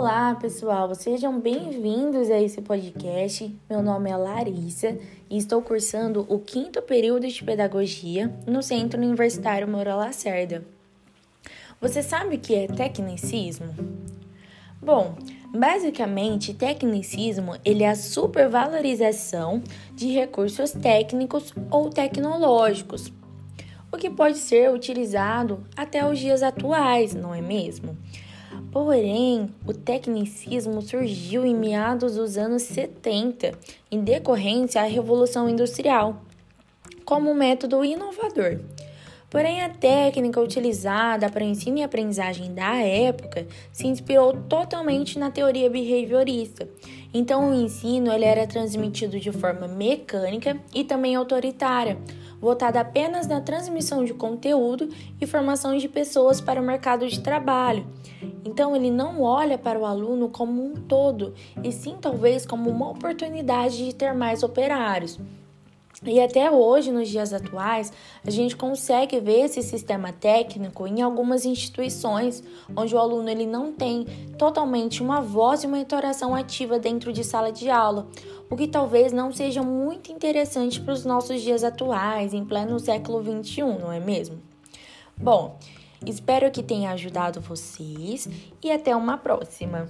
Olá, pessoal, sejam bem-vindos a esse podcast. Meu nome é Larissa e estou cursando o quinto período de pedagogia no Centro Universitário Moura Lacerda. Você sabe o que é tecnicismo? Bom, basicamente, tecnicismo ele é a supervalorização de recursos técnicos ou tecnológicos, o que pode ser utilizado até os dias atuais, não é mesmo? Porém, o tecnicismo surgiu em meados dos anos 70, em decorrência à Revolução Industrial, como um método inovador. Porém, a técnica utilizada para ensino e aprendizagem da época se inspirou totalmente na teoria behaviorista. Então, o ensino ele era transmitido de forma mecânica e também autoritária, voltada apenas na transmissão de conteúdo e formação de pessoas para o mercado de trabalho. Então, ele não olha para o aluno como um todo, e sim talvez como uma oportunidade de ter mais operários. E até hoje, nos dias atuais, a gente consegue ver esse sistema técnico em algumas instituições, onde o aluno ele não tem totalmente uma voz e uma interação ativa dentro de sala de aula, o que talvez não seja muito interessante para os nossos dias atuais, em pleno século XXI, não é mesmo? Bom, espero que tenha ajudado vocês e até uma próxima!